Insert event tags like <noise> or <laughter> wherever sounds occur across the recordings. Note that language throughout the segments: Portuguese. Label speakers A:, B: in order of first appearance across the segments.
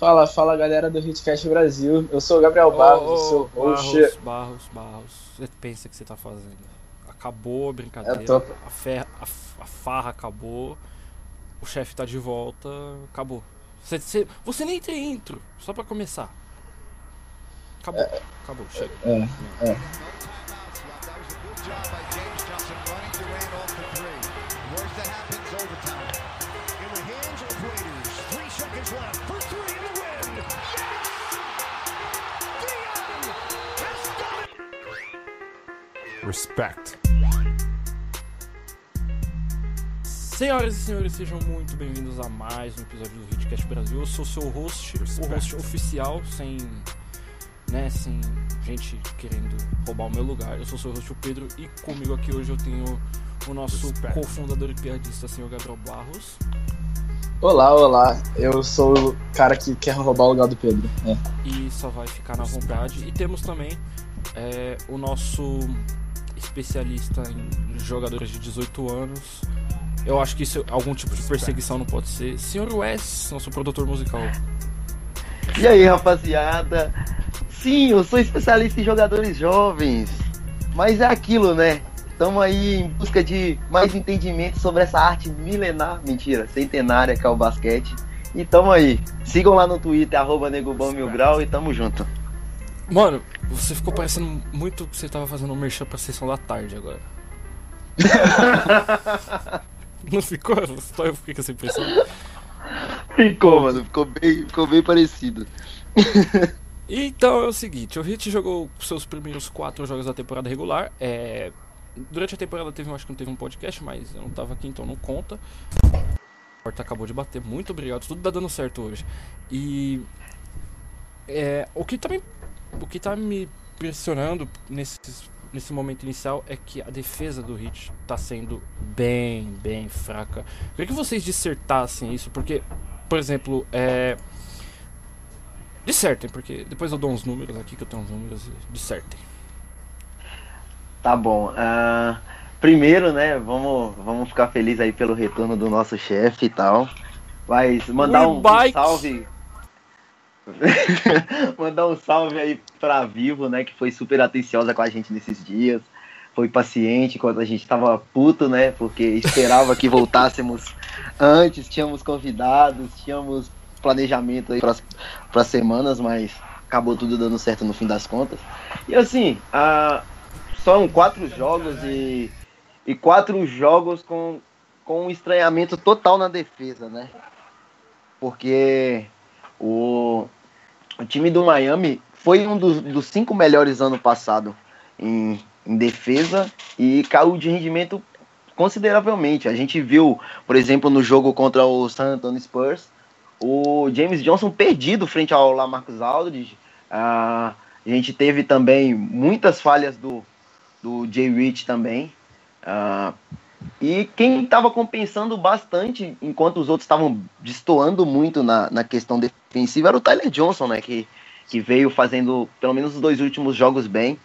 A: Fala, fala galera do Hitcast Brasil. Eu sou o Gabriel Barros, oh, oh, seu
B: host. Barros, Barros, Barros. Você pensa que você tá fazendo? Acabou a brincadeira. Tô... A, fer... a, a farra acabou. O chefe tá de volta. Acabou. Você, você, você nem tem intro, só pra começar. Acabou. É... Acabou, chega. É, é. Respect. Senhoras e senhores, sejam muito bem-vindos a mais um episódio do Hitcast Brasil. Eu sou seu host, Respect. o host oficial, sem, né, sem gente querendo roubar o meu lugar. Eu sou seu host, o Pedro, e comigo aqui hoje eu tenho o nosso cofundador e piadista, senhor Gabriel Barros.
A: Olá, olá. Eu sou o cara que quer roubar o lugar do Pedro. É.
B: E só vai ficar na vontade. E temos também é, o nosso especialista em jogadores de 18 anos. Eu acho que isso algum tipo de perseguição não pode ser. Senhor Wes, nosso produtor musical.
C: E aí, rapaziada? Sim, eu sou especialista em jogadores jovens. Mas é aquilo, né? Estamos aí em busca de mais entendimento sobre essa arte milenar, mentira, centenária que é o basquete. E tamo aí. Sigam lá no Twitter, arroba Negobão Mil Grau e tamo junto.
B: Mano, você ficou parecendo muito que você tava fazendo um merchan pra sessão da tarde agora. <laughs> Não ficou? Só eu fiquei com essa impressão.
C: Ficou, mano. Ficou bem, ficou bem parecido. <laughs>
B: então é o seguinte, o Hit jogou seus primeiros quatro jogos da temporada regular. É... Durante a temporada teve, acho que não teve um podcast, mas eu não tava aqui, então não conta. A porta acabou de bater. Muito obrigado. Tudo tá dando certo hoje. E é, o que também o que tá me impressionando nesse, nesse momento inicial é que a defesa do Hit tá sendo bem, bem fraca. Eu queria que vocês dissertassem isso, porque, por exemplo, é. Dissertem, porque depois eu dou uns números aqui que eu tenho uns números e dissertem.
C: Tá bom. Uh, primeiro, né, vamos, vamos ficar felizes aí pelo retorno do nosso chefe e tal. Mas mandar um, um salve <laughs> Mandar um salve aí pra Vivo, né? Que foi super atenciosa com a gente nesses dias. Foi paciente quando a gente tava puto, né? Porque esperava que voltássemos <laughs> antes, tínhamos convidados, tínhamos planejamento aí para semanas, mas acabou tudo dando certo no fim das contas. E assim, a, são quatro jogos e, e quatro jogos com, com um estranhamento total na defesa, né? Porque o, o time do Miami foi um dos, dos cinco melhores ano passado em, em defesa e caiu de rendimento consideravelmente. A gente viu, por exemplo, no jogo contra o San Antonio Spurs, o James Johnson perdido frente ao Lamarcus Aldridge. Uh, a gente teve também muitas falhas do, do Jay Rich também. Uh, e quem estava compensando bastante, enquanto os outros estavam destoando muito na, na questão defensiva, era o Tyler Johnson, né? Que, que veio fazendo pelo menos os dois últimos jogos bem.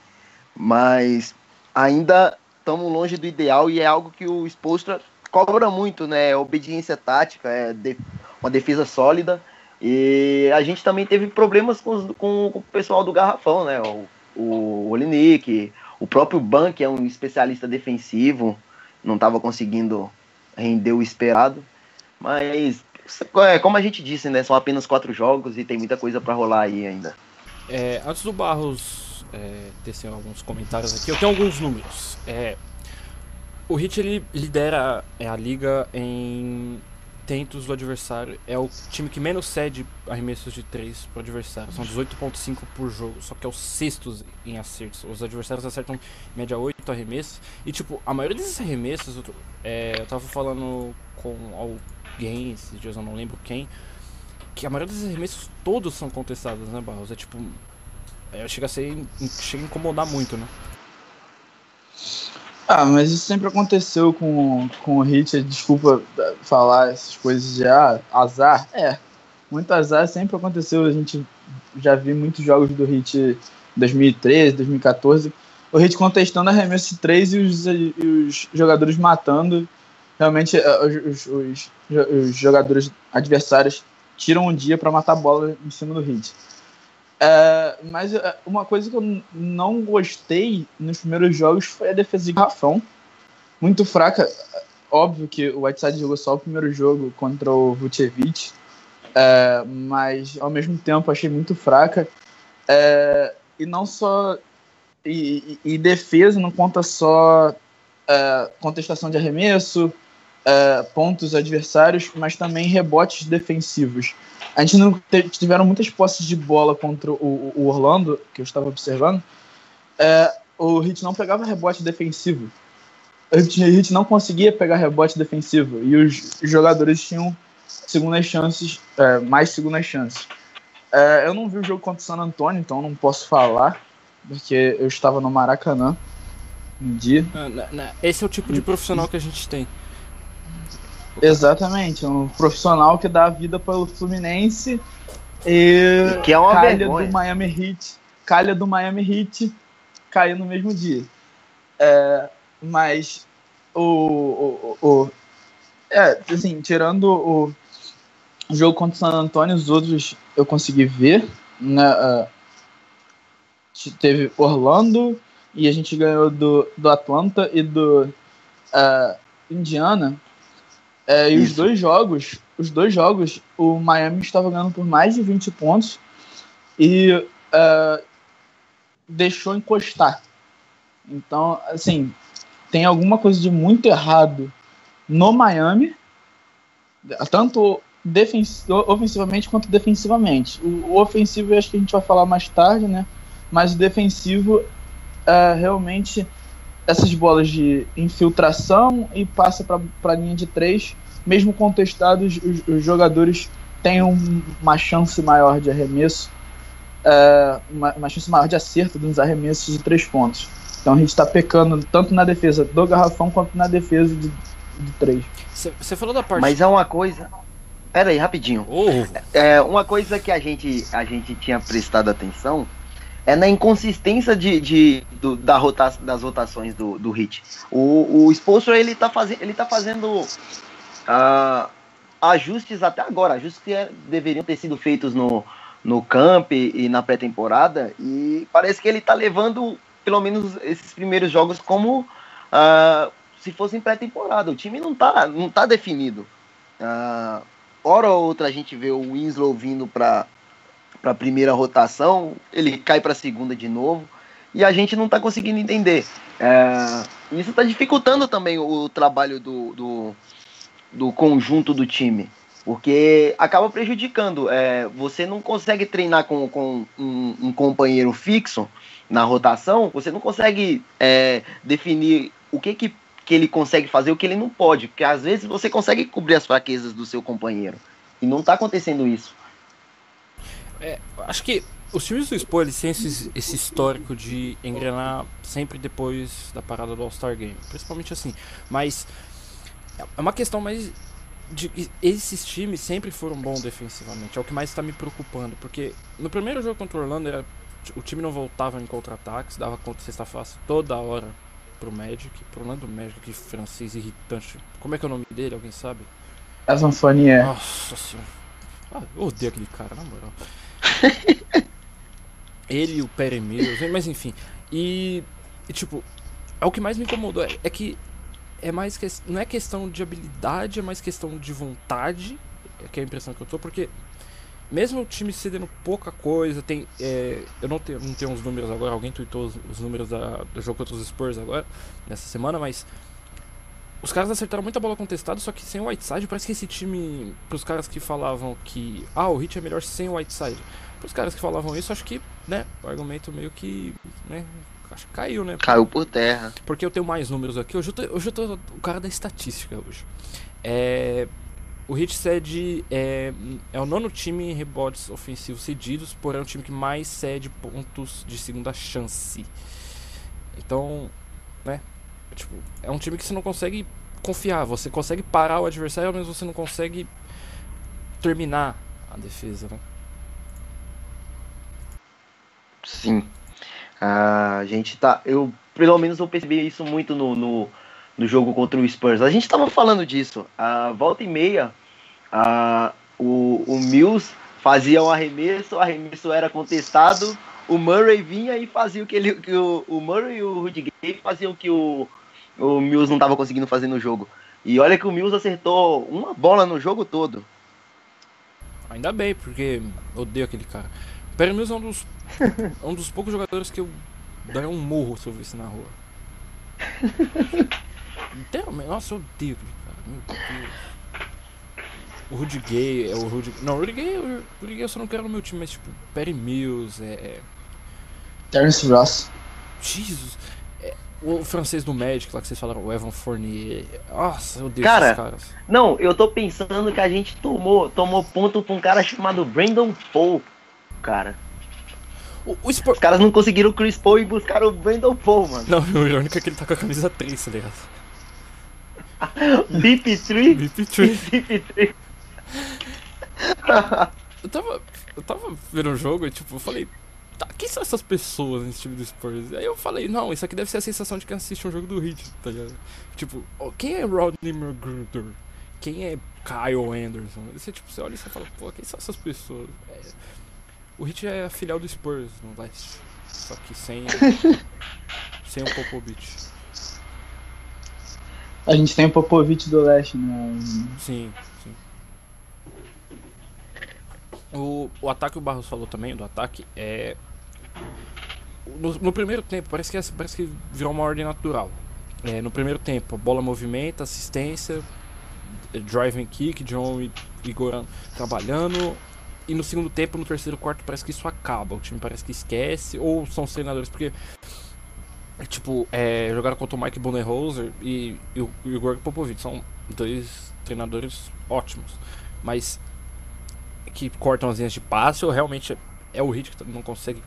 C: Mas ainda estamos longe do ideal e é algo que o Spolstra cobra muito, né? É obediência tática, é de, uma defesa sólida. E a gente também teve problemas com, com, com o pessoal do Garrafão, né? O, o Olinick, o próprio Ban, que é um especialista defensivo não estava conseguindo render o esperado. Mas, é, como a gente disse, né, são apenas quatro jogos e tem muita coisa para rolar aí ainda.
B: É, antes do Barros é, tecer alguns comentários aqui, eu tenho alguns números. É, o Hit ele lidera é, a liga em tentos do adversário. É o time que menos cede arremessos de 3 para adversário. São 18,5 por jogo. Só que é o sexto em acertos. Os adversários acertam em média 8 arremessos. E, tipo, a maioria desses arremessos. É, eu tava falando com alguém esses dias, eu não lembro quem. Que a maioria desses arremessos todos são contestados, né, Barros? É tipo. É, chega a ser. Chega a incomodar muito, né?
A: Ah, mas isso sempre aconteceu com, com o Hit. Desculpa falar essas coisas de ah, azar. É, muito azar sempre aconteceu. A gente já viu muitos jogos do Hit em 2013, 2014. O Hit contestando arremesso de 3 e os, e os jogadores matando. Realmente, eh, os, os, os, jogadores adversários tiram um dia para matar a bola em cima do Heat. É, mas é, uma coisa que eu não gostei nos primeiros jogos foi a defesa de garrafão. Muito fraca. Óbvio que o Whiteside jogou só o primeiro jogo contra o Vucevic, é, mas ao mesmo tempo achei muito fraca. É, e não só. E, e, defesa não conta só é, contestação de arremesso, é, pontos adversários, mas também rebotes defensivos. A gente não tiveram muitas posses de bola contra o, o Orlando, que eu estava observando. É, o Hit não pegava rebote defensivo. O Hit não conseguia pegar rebote defensivo. E os jogadores tinham segundas chances, é, mais segundas chances. Eu não vi o jogo contra o San Antonio, então não posso falar, porque eu estava no Maracanã um dia.
B: Esse é o tipo de profissional que a gente tem.
A: Exatamente, um profissional que dá a vida pelo Fluminense e
C: que é uma
A: calha
C: vergonha.
A: do Miami Heat, calha do Miami Heat caiu no mesmo dia. É, mas o, o, o, é, assim, tirando o jogo contra o San Antonio, os outros eu consegui ver, né, uh, teve Orlando e a gente ganhou do, do Atlanta e do uh, Indiana é, e Isso. os dois jogos, os dois jogos, o Miami estava ganhando por mais de 20 pontos e uh, deixou encostar. Então, assim, tem alguma coisa de muito errado no Miami, tanto ofensivamente quanto defensivamente. O, o ofensivo eu acho que a gente vai falar mais tarde, né? Mas o defensivo é realmente essas bolas de infiltração e passa para a linha de três, mesmo contestados, os, os jogadores têm um, uma chance maior de arremesso, é, uma, uma, chance maior de acerto nos arremessos de três pontos. Então a gente está pecando tanto na defesa do garrafão quanto na defesa de, de três.
B: Você falou da parte.
C: Mas é uma coisa. Pera aí, rapidinho. Oh. É, uma coisa que a gente, a gente tinha prestado atenção é na inconsistência de, de do, da rota, das rotações do, do Hit. O, o ele tá, faz, ele tá fazendo uh, ajustes até agora, ajustes que é, deveriam ter sido feitos no, no camp e na pré-temporada, e parece que ele tá levando, pelo menos, esses primeiros jogos como uh, se fossem pré-temporada. O time não tá, não tá definido. Uh, hora ou outra a gente vê o Winslow vindo para para a primeira rotação, ele cai para a segunda de novo e a gente não está conseguindo entender. É, isso está dificultando também o trabalho do, do, do, conjunto do time, porque acaba prejudicando. É, você não consegue treinar com, com um, um, companheiro fixo na rotação, você não consegue é, definir o que, que, que ele consegue fazer o que ele não pode, porque às vezes você consegue cobrir as fraquezas do seu companheiro. E não está acontecendo isso.
B: É, acho que os times do Expo eles têm esse, esse histórico de engrenar sempre depois da parada do All-Star Game. Principalmente assim. Mas é uma questão mais. De, esses times sempre foram bons defensivamente. É o que mais está me preocupando. Porque no primeiro jogo contra o Orlando era, o time não voltava em contra-ataques, dava contra sexta face toda hora pro Magic. Pro Orlando Magic, que francês irritante. Como é que é o nome dele? Alguém sabe?
A: Evan Fournier.
B: Nossa senhora. Ah, eu odeio aquele cara, na moral. <laughs> Ele e o Perry Mills, mas enfim. E, e, tipo, é o que mais me incomodou é, é que é mais que, não é questão de habilidade, é mais questão de vontade, é que é a impressão que eu tô, porque mesmo o time cedendo pouca coisa, tem. É, eu não tenho, não tenho os números agora, alguém tweetou os, os números da, do jogo contra os Spurs agora, nessa semana, mas os caras acertaram muita bola contestada, só que sem o Whiteside, parece que esse time, pros caras que falavam que, ah, o Hit é melhor sem o Whiteside. Pros caras que falavam isso, acho que, né, o argumento meio que, né, acho que caiu, né?
C: Caiu por terra.
B: Porque eu tenho mais números aqui, hoje eu tô, hoje eu tô o cara da estatística hoje. É, o Hit cede é, é o nono time em rebotes ofensivos cedidos, porém é o time que mais cede pontos de segunda chance. Então, né, Tipo, é um time que você não consegue confiar. Você consegue parar o adversário, mas você não consegue terminar a defesa, né?
C: Sim. A gente tá. Eu, pelo menos, eu percebi isso muito no, no, no jogo contra o Spurs. A gente tava falando disso. A volta e meia. A, o, o Mills fazia um arremesso, o arremesso era contestado, o Murray vinha e fazia o que ele. Que o, o Murray e o Rudy Gay faziam que o, o Mills não estava conseguindo fazer no jogo. E olha que o Mills acertou uma bola no jogo todo.
B: Ainda bem, porque eu odeio aquele cara. O Perry Mills é um dos, <laughs> é um dos poucos jogadores que eu daria um morro se eu visse na rua. <laughs> Literalmente, nossa, eu odeio aquele cara. Meu Deus. O Rudy Gay é o Rudy. Não, o Rudy Gay, o Rudy Gay eu só não quero no meu time, mas tipo, Perry Mills, é. é
A: Terence Ross.
B: Jesus. O francês do Magic lá que vocês falaram, o Evan Fournier. Nossa, eu odeio
C: Cara,
B: esses caras.
C: Não, eu tô pensando que a gente tomou, tomou ponto pra um cara chamado Brandon Paul, cara.
B: O, o Spurs.
C: Os caras não conseguiram o Chris Paul e buscaram o Brandon Paul, mano.
B: Não, o irônico é que ele tá com a camisa 3, tá ligado?
C: BP3?
B: BP3.
C: BP3.
B: Eu tava. Eu tava vendo o jogo e tipo, eu falei, tá, quem são essas pessoas nesse time do Spurs? Aí eu falei, não, isso aqui deve ser a sensação de quem assiste um jogo do Heat, tá ligado? Tipo, ó, quem é Rodney McGruder? Quem é Kyle Anderson? Você, tipo, você olha e você fala, pô, quem são essas pessoas? É, o Heat é a filial do Spurs no leste. Só que sem. <laughs> sem o Popovich.
A: A gente tem o Popovich do leste, né?
B: Sim, sim. O, o ataque, o Barros falou também do ataque, é. No, no primeiro tempo, parece que, é- parece que virou uma ordem natural. É, no primeiro tempo, bola movimenta, assistência, eh, driving kick, John e, Goran trabalhando. E no segundo tempo, no terceiro quarto, parece que isso acaba. O time parece que esquece, ou são os treinadores, porque. Tipo, é, jogaram contra o Mike Budenholzer e, e, o, o Greg Popovich. São dois treinadores ótimos. Mas que cortam as linhas de passe ou realmente é, o Heat que não consegue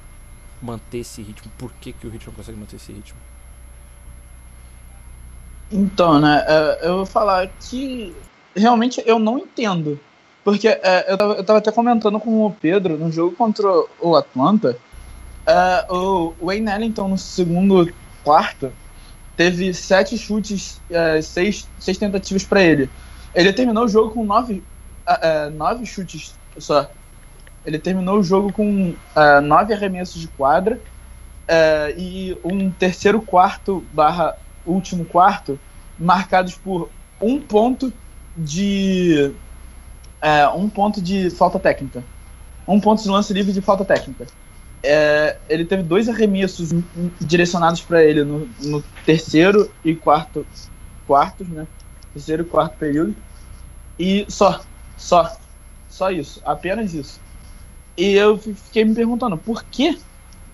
B: manter esse ritmo? Por que, que o Heat não consegue manter esse ritmo?
A: Então, né, é, eu vou falar que realmente eu não entendo. Porque é, eu, tava, eu tava até comentando com o Pedro no jogo contra o Atlanta. é, o Wayne Ellington no segundo quarto teve sete chutes, seis, seis tentativas para ele. Ele terminou o jogo com nove, nove chutes só. Ele terminou o jogo com é, nove arremessos de quadra é, e um terceiro quarto barra último quarto marcados por um ponto de é, um ponto de falta técnica. Um ponto de lance livre de falta técnica. É, ele teve dois arremessos direcionados para ele no, no, terceiro e quarto quartos, né? Terceiro e quarto período. E só, só, só isso, apenas isso. E eu fiquei me perguntando por quê?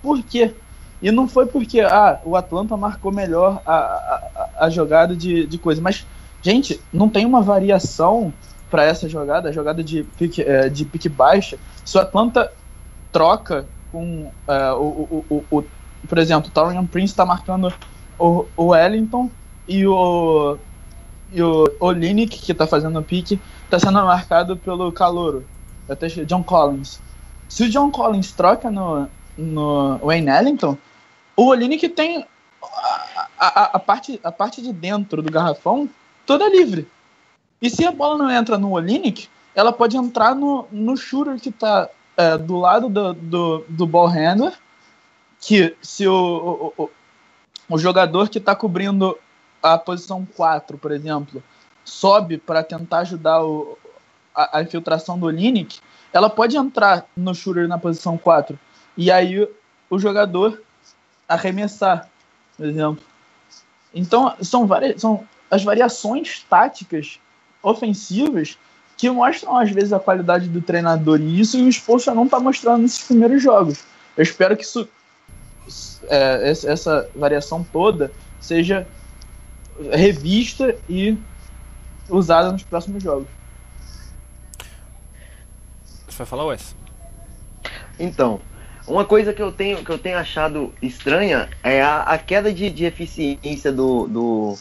A: Por quê? E não foi porque ah, o Atlanta marcou melhor a, a, a jogada de, de coisa, mas, gente, não tem uma variação para essa jogada, a jogada de pique, é, de pique baixa. Se o Atlanta troca com é, o, o, o, o, por exemplo, o Torian Prince está marcando o, o Wellington e o e o Olinick, que está fazendo o pique, está sendo marcado pelo Calouro, até John Collins. Se o John Collins troca no, no Wayne Ellington, o Olinick tem a, a, a, parte, a parte de dentro do garrafão toda livre. E se a bola não entra no Olinick, ela pode entrar no, no shooter que está é, do lado do, do, do ball handler, que se o, o, o, o jogador que está cobrindo a posição 4, por exemplo, sobe para tentar ajudar o, a, a, infiltração do Olinick, ela pode entrar no shooter na posição 4. E aí o jogador arremessar, por exemplo. Então, são, várias, são as variações táticas ofensivas que mostram, às vezes, a qualidade do treinador. E isso o esforço não está mostrando nesses primeiros jogos. Eu espero que isso, é, essa variação toda seja revista e usada nos próximos jogos.
B: Você vai falar, Wes?
C: Então, uma coisa que eu tenho, que eu tenho achado estranha é a, a queda de, de, eficiência do, do,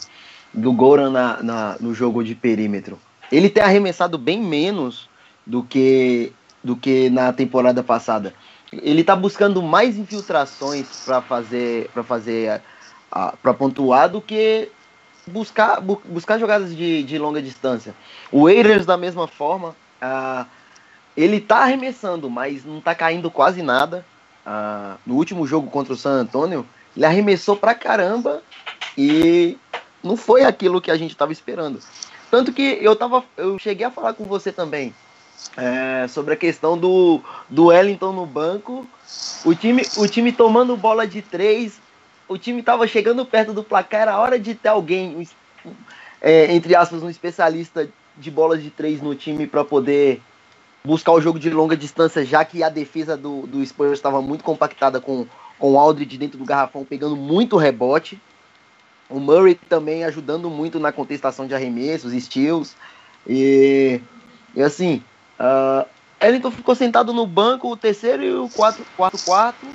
C: do Goran na, na, no jogo de perímetro. Ele tem arremessado bem menos do que, do que na temporada passada. Ele está buscando mais infiltrações para fazer para fazer para pontuar do que buscar, bu buscar jogadas de, de longa distância. O Eilers, da mesma forma, ah, ele tá arremessando, mas não tá caindo quase nada. Ah, no último jogo contra o San Antonio, ele arremessou pra caramba e não foi aquilo que a gente estava esperando. Tanto que eu tava, eu cheguei a falar com você também é, sobre a questão do, do Wellington no banco. O time, o time tomando bola de três, o time estava chegando perto do placar, era hora de ter alguém, é, entre aspas, um especialista de bolas de três no time para poder buscar o jogo de longa distância, já que a defesa do, do Spurs estava muito compactada com, com o Aldridge dentro do garrafão, pegando muito rebote. O Murray também ajudando muito na contestação de arremessos, steals. E, e assim, uh, Ellington ficou sentado no banco, o terceiro e o quarto, quarto quarto.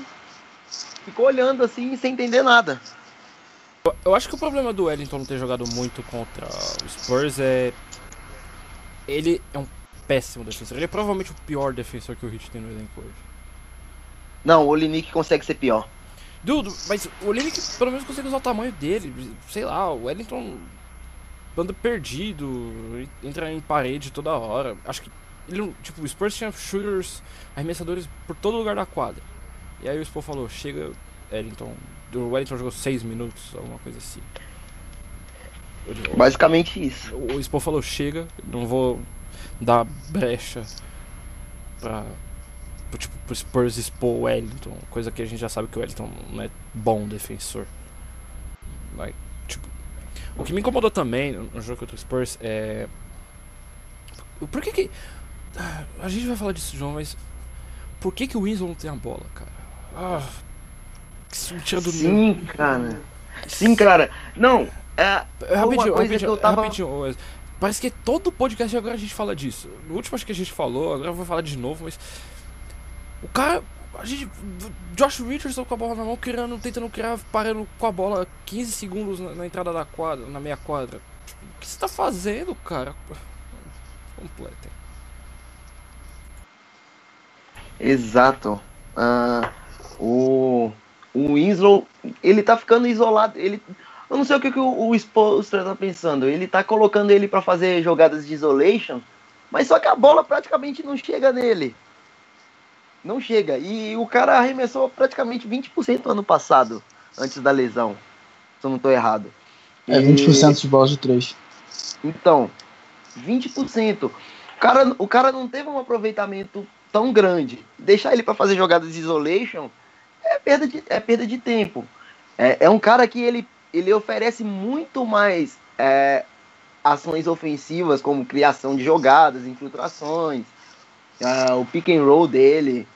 C: Ficou olhando assim, sem entender nada.
B: Eu acho que o problema do Wellington não ter jogado muito contra o Spurs é. Ele é um péssimo defensor. Ele é provavelmente o pior defensor que o Heat tem no elenco hoje.
C: Não, o Olinick consegue ser pior.
B: Dudu, mas o Olinick pelo menos consegue usar o tamanho dele. Sei lá, o Wellington anda perdido, entra em parede toda hora. Acho que ele, tipo, o Spurs tinha shooters, arremessadores por todo lugar da quadra. E aí o Spo falou, chega, Wellington. O Wellington jogou 6 minutos, alguma coisa assim.
C: Basicamente isso.
B: O Spo falou, chega, não vou dar brecha pra tipo, pro Spurs expor o Wellington, coisa que a gente já sabe que o Wellington não é bom defensor. Like, tipo, o que me incomodou também no jogo contra o Spurs é. Por que que. A gente vai falar disso, João, mas. Por que que o Winslow não tem a bola, cara? Ah.
C: Que do Sim, cara. Sim, cara. Não, é.
B: é rapidinho, rapidinho, tava... rapidinho. Parece que todo podcast agora a gente fala disso. No último acho que a gente falou, agora eu vou falar de novo, mas o cara. A gente. Josh Richardson com a bola na mão, querendo, tentando criar, parando com a bola 15 segundos na, na entrada da quadra, na meia quadra. Tipo, o que você tá fazendo, cara? Completem.
C: Exato. Uh, o, o Winslow, ele tá ficando isolado. Ele, eu não sei o que, que o, o Spolstra tá pensando. Ele tá colocando ele para fazer jogadas de isolation, mas só que a bola praticamente não chega nele. Não chega. E o cara arremessou praticamente 20% ano passado, antes da lesão. Se eu não estou errado.
A: É 20% e... de bolas de 3.
C: Então, 20%. O cara, o cara não teve um aproveitamento tão grande. Deixar ele para fazer jogadas de isolation é perda de, é perda de tempo. É, é um cara que ele, ele oferece muito mais é, ações ofensivas, como criação de jogadas, infiltrações, uh, o pick and roll dele,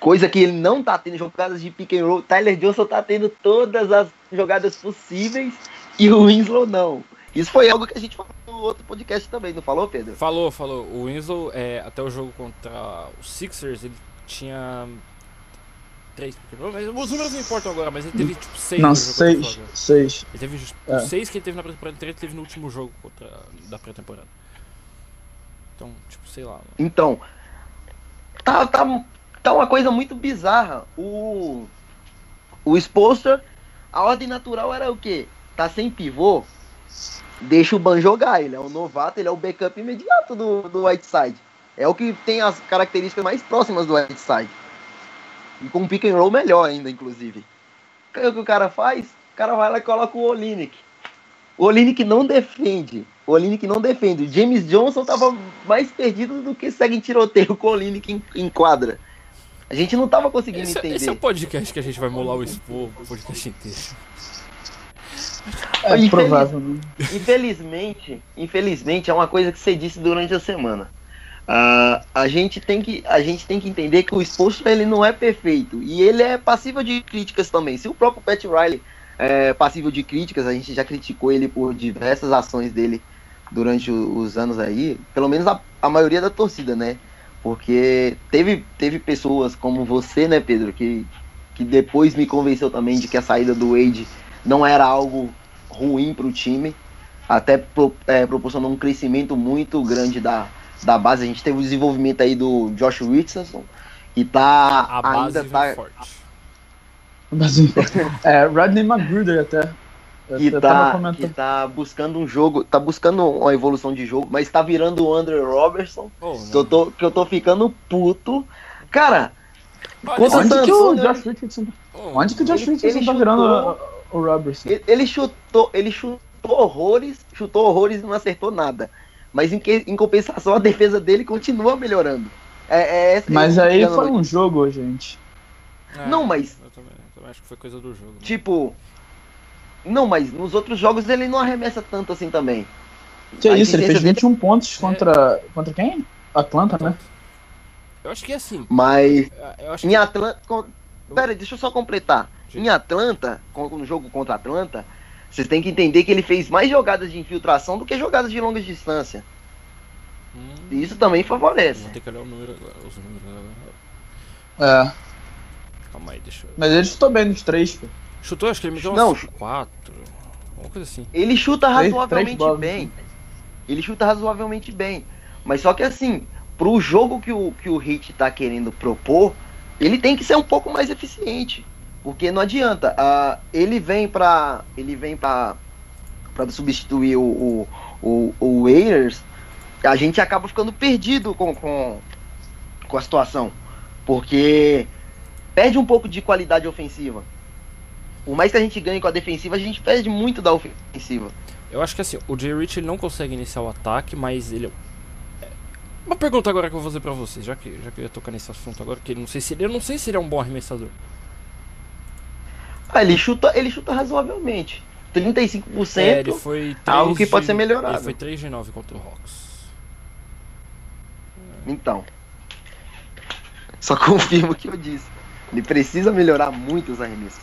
C: coisa que ele não tá tendo jogadas de pick and roll. Tyler Johnson tá tendo todas as jogadas possíveis e o Winslow não. Isso foi algo que a gente falou no outro podcast também, não falou, Pedro?
B: Falou, falou. O Winslow, é, até o jogo contra os Sixers, ele tinha três os números não importam agora, mas ele teve tipo seis
A: Não, seis. Seis.
B: Ele teve é. seis que ele teve na pré-temporada, três teve no último jogo contra, da pré-temporada. Então, tipo, sei lá.
C: Então, tá, tá, tá uma coisa muito bizarra. O, o Spolster, a ordem natural era o quê? Tá sem pivô, deixa o Ban jogar. Ele é um novato, ele é o backup imediato do, do Whiteside. É o que tem as características mais próximas do Whiteside. E com um pick and roll melhor ainda, inclusive. O que o cara faz? O cara vai lá e coloca o Olinick. O Olinick não defende. O Olinick não defende. O James Johnson tava mais perdido do que segue em tiroteio com o Olinick em, em quadra. A gente não tava conseguindo
B: esse,
C: entender.
B: Esse é o podcast que a gente vai molar o Expo, o podcast inteiro.
A: É Infeliz... provável, né?
C: Infelizmente, infelizmente, é uma coisa que você disse durante a semana. Uh, a, gente tem que, a gente tem que entender que o exposto ele não é perfeito. E ele é passível de críticas também. Se o próprio Pat Riley é passível de críticas, a gente já criticou ele por diversas ações dele durante os anos aí, pelo menos a, a maioria da torcida, né? Porque teve, teve pessoas como você, né, Pedro, que, que depois me convenceu também de que a saída do Wade não era algo ruim para o time, até pro, é, proporcionou um crescimento muito grande da, da base. A gente teve o desenvolvimento aí do Josh Richardson, e tá
B: a base ainda tá forte. <laughs>
A: é, Rodney Magruder até.
C: Que tá, que tá buscando um jogo, tá buscando uma evolução de jogo, mas tá virando o Andrew Robertson,
B: Oh,
C: que eu tô, que eu tô ficando puto. Cara, Contra
A: Onde que o
C: né?
A: Josh Richardson. Onde que o Josh Richardson
C: ele
A: tá virando o, o Robertson?
C: ele- ele chutou, ele chutou horrores, chutou horrores e não acertou nada. Mas em, que- em compensação, a defesa dele continua melhorando. É, é
A: Mas
C: é a
A: aí foi um jogo, gente.
B: É,
C: Não, mas-
B: Eu também, eu também acho que foi coisa do jogo. né?
C: Tipo. Não, mas nos outros jogos ele não arremessa tanto assim também.
A: Que
C: A
A: isso, ele fez
C: eficiência dele-
A: 21 pontos contra. Contra quem? Atlanta, né?
B: Eu acho que é assim.
C: Mas
B: Eu acho
C: em
B: que.
C: Atlanta. com- Pera aí, deixa eu só completar. Em Atlanta, com- no jogo contra Atlanta, vocês têm que entender que ele fez mais jogadas de infiltração do que jogadas de longa distância.
B: Hum,
C: E isso também favorece.
B: Vou ter que olhar o número agora. Os números agora.
A: É.
B: Calma aí, deixa eu.
A: Mas ele chutou bem nos três, pô.
B: Chutou, acho que ele me deu
C: Não,
B: uns 4. Alguma coisa assim.
C: Ele chuta razoavelmente
A: três bolas,
C: bem. Ele chuta razoavelmente bem. Mas só que assim, pro jogo que o, que o Hit tá querendo propor, ele tem que ser um pouco mais eficiente. Porque não adianta. ah, ele vem pra. Ele vem pra substituir o, o, o, o Waiters, a gente acaba ficando perdido com, com, com a situação. Porque perde um pouco de qualidade ofensiva. Por mais que a gente ganhe com a defensiva, a gente perde muito da ofensiva.
B: Eu acho que assim, o Jay Rich ele não consegue iniciar o ataque, mas ele. é- Uma pergunta agora que eu vou fazer pra vocês, já que, já que eu ia tocar nesse assunto agora, que não sei se ele, eu não sei se ele é um bom arremessador.
C: Ah, ele chuta, ele chuta razoavelmente. 35%.
B: É, ele foi 3
C: algo que
B: de-
C: pode ser melhorado.
B: Ele foi 3 de 9 contra o Hawks.
C: Então. Só <laughs> confirmo o que eu disse. Ele precisa melhorar muito os arremessos.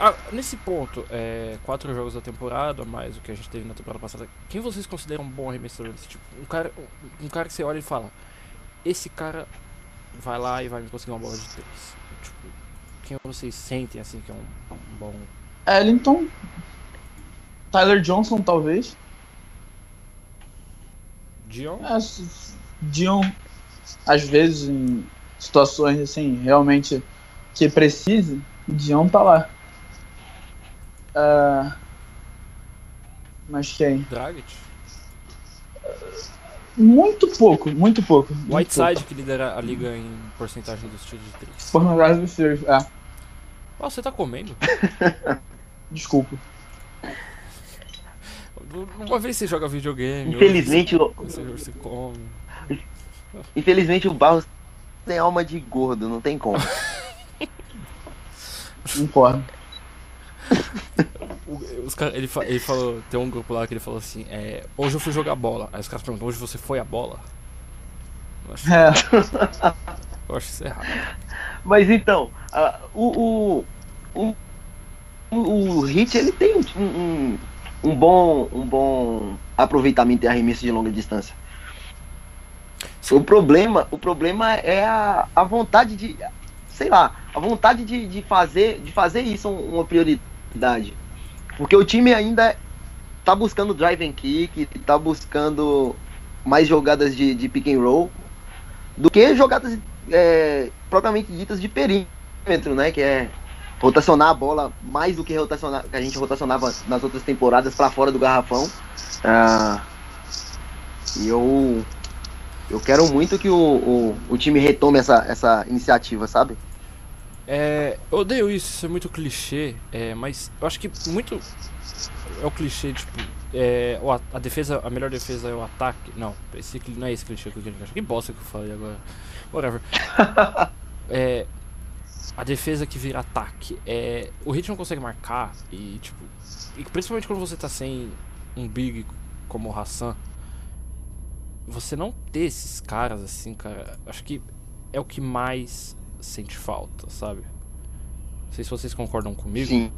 B: Ah, nesse ponto, é, quatro jogos da temporada, mais o que a gente teve na temporada passada, quem vocês consideram um bom arremessador desse tipo? Um cara, um cara que você olha e fala, esse cara vai lá e vai me conseguir uma bola de três. Quem vocês sentem assim que é um, um bom.
A: Ellington. Tyler Johnson, talvez.
B: Dion?
A: É, Dion, às vezes, em situações assim, realmente que precise, Dion tá lá. É, Mas quem?
B: Dragic?
A: Muito pouco, muito pouco.
B: Whiteside que lidera a liga em porcentagem dos tiros de três.
A: pouco. Pornography Series, é,
B: Ah, você tá comendo? <laughs>
A: desculpa.
B: Uma vez você joga videogame.
C: Infelizmente,
B: você, você come.
C: infelizmente o Barros tem alma de gordo, não tem como.
A: Concordo.
B: Os cara, ele, fa- ele falou, tem um grupo lá que ele falou assim, é, hoje eu fui jogar bola. Aí os caras perguntam, hoje você foi a bola? Eu acho,
A: É, <laughs>
B: eu acho isso errado.
C: Mas então, o, o, o, o Hit ele tem um, um, um bom, um bom aproveitamento e arremesso de longa distância. O problema, o problema é a, a vontade de, sei lá, a vontade de, de fazer de fazer isso um- uma prioridade. Porque o time ainda tá buscando drive and kick, tá buscando mais jogadas de, de pick and roll do que jogadas é, propriamente ditas de perímetro, né? Que é rotacionar a bola mais do que rotacionar, que a gente rotacionava nas outras temporadas para fora do garrafão. Ah, e eu eu quero muito que o, o, o time retome essa, essa iniciativa, sabe?
B: É, eu odeio isso, isso é muito clichê, é, mas eu acho que muito é o clichê, tipo, é, a, a defesa, a melhor defesa é o ataque. Não, esse, não é esse clichê que eu queria. Que bosta que eu falei agora. Whatever. <laughs> é, a defesa que vira ataque. É, o Hit não consegue marcar e, tipo, e principalmente quando você tá sem um big como o Hassan, você não ter esses caras assim, cara, acho que é o que mais sente falta, sabe? Não sei se vocês concordam comigo.
C: Sim.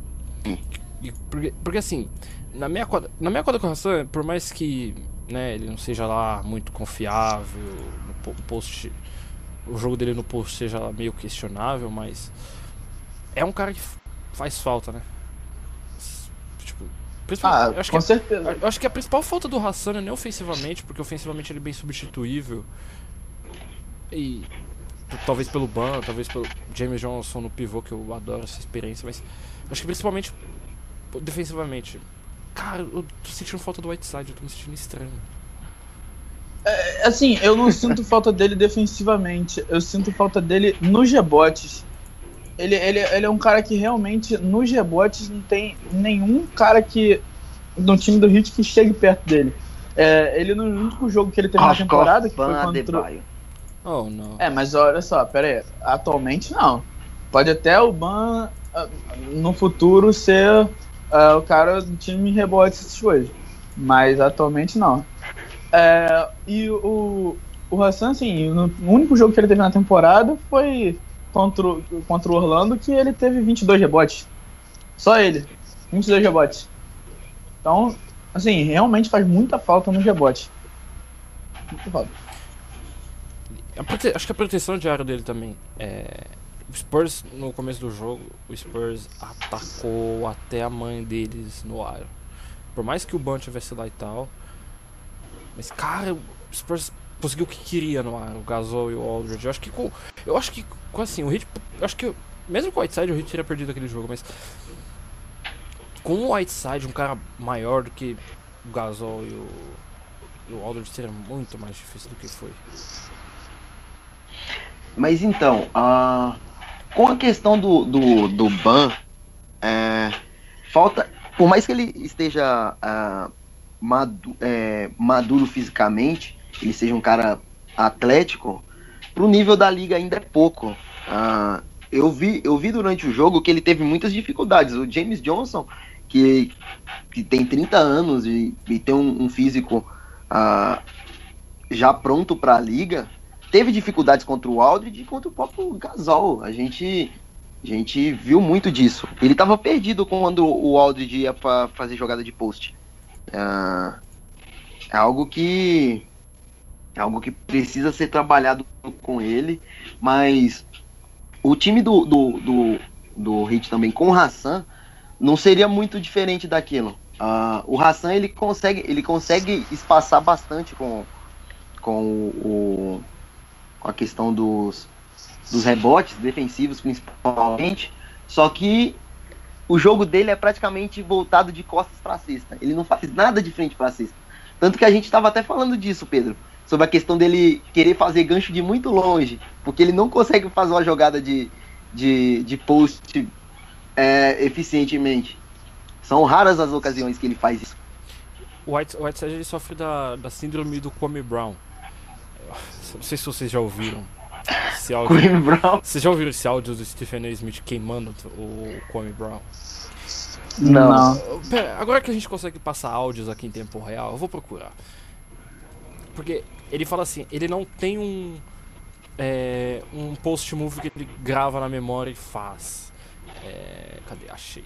B: E porque, porque assim, na minha quadra, na minha quadra com o Hassan, por mais que né, ele não seja lá muito confiável, no po- post, o jogo dele no post seja meio questionável, mas é um cara que faz falta, né? Tipo,
A: ah,
B: eu acho
A: com
B: que
A: certeza.
B: eu acho que a principal falta do Hassan é nem ofensivamente, porque ofensivamente ele é bem substituível. E talvez pelo Ban, talvez pelo James Johnson no pivô, que eu adoro essa experiência, mas acho que principalmente defensivamente. Cara, eu tô sentindo falta do Whiteside, eu tô me sentindo estranho.
A: É, assim, eu não sinto falta dele defensivamente, eu sinto falta dele nos rebotes. Ele, ele, ele é um cara que realmente, nos rebotes, não tem nenhum cara que no time do Heat que chegue perto dele. É, ele no único jogo que ele teve na temporada, que foi contra.
B: Oh, não.
A: É, mas olha só, pera aí. Atualmente não. Pode até o Ban ah, no futuro ser uh, o cara do time rebote essas coisas. Mas atualmente não. É, e o, o Hassan, assim, no, o único jogo que ele teve na temporada foi contra, contra o Orlando, que ele teve 22 rebotes. Só ele. 22 rebotes. Então, assim, realmente faz muita falta no rebote. Muita falta.
B: Acho que a proteção de área dele também. É... O Spurs, no começo do jogo, o Spurs atacou até a mãe deles no ar. Por mais que o Ban tivesse lá e tal. Mas, cara, o Spurs conseguiu o que queria no ar, o Gasol e o Aldridge. Eu acho que com. Eu acho que com assim, o. Eu acho que. Mesmo com o Whiteside, o Hit teria perdido aquele jogo, mas. Com o Whiteside, um cara maior do que o Gasol e o. E o Aldridge seria muito mais difícil do que foi.
C: Mas então, uh, com a questão do, do, do Ban, é, falta. Por mais que ele esteja uh, madu, é, maduro fisicamente, ele seja um cara atlético, pro nível da liga ainda é pouco. Uh, eu, vi, eu vi durante o jogo que ele teve muitas dificuldades. O James Johnson, que, que tem 30 anos e, e tem um, um físico uh, já pronto para a liga, teve dificuldades contra o Aldridge e contra o próprio Gasol. A gente, a gente viu muito disso. Ele estava perdido quando o Aldridge ia fazer jogada de post. Uh, é algo que é algo que precisa ser trabalhado com ele, mas o time do, do, do, do Hit também com o Hassan não seria muito diferente daquilo. Uh, o Hassan ele consegue, ele consegue espaçar bastante com, com o, com a questão dos, dos rebotes defensivos principalmente, só que o jogo dele é praticamente voltado de costas para cesta. Ele não faz nada de frente para cesta. Tanto que a gente estava até falando disso, Pedro, sobre a questão dele querer fazer gancho de muito longe, porque ele não consegue fazer uma jogada de, de, de post é, eficientemente. São raras as ocasiões que ele faz isso.
B: O White, Whiteside ele sofre da, da síndrome do Kwame Brown. Não sei se vocês já ouviram. Esse áudio. Kwame Brown? Vocês já ouviram esse áudio do Stephen A. Smith queimando o Kwame Brown?
A: Não.
B: Pera, agora que a gente consegue passar áudios aqui em tempo real, eu vou procurar. Porque ele fala assim, ele não tem um. É, um post move que ele grava na memória e faz. É, cadê? Achei.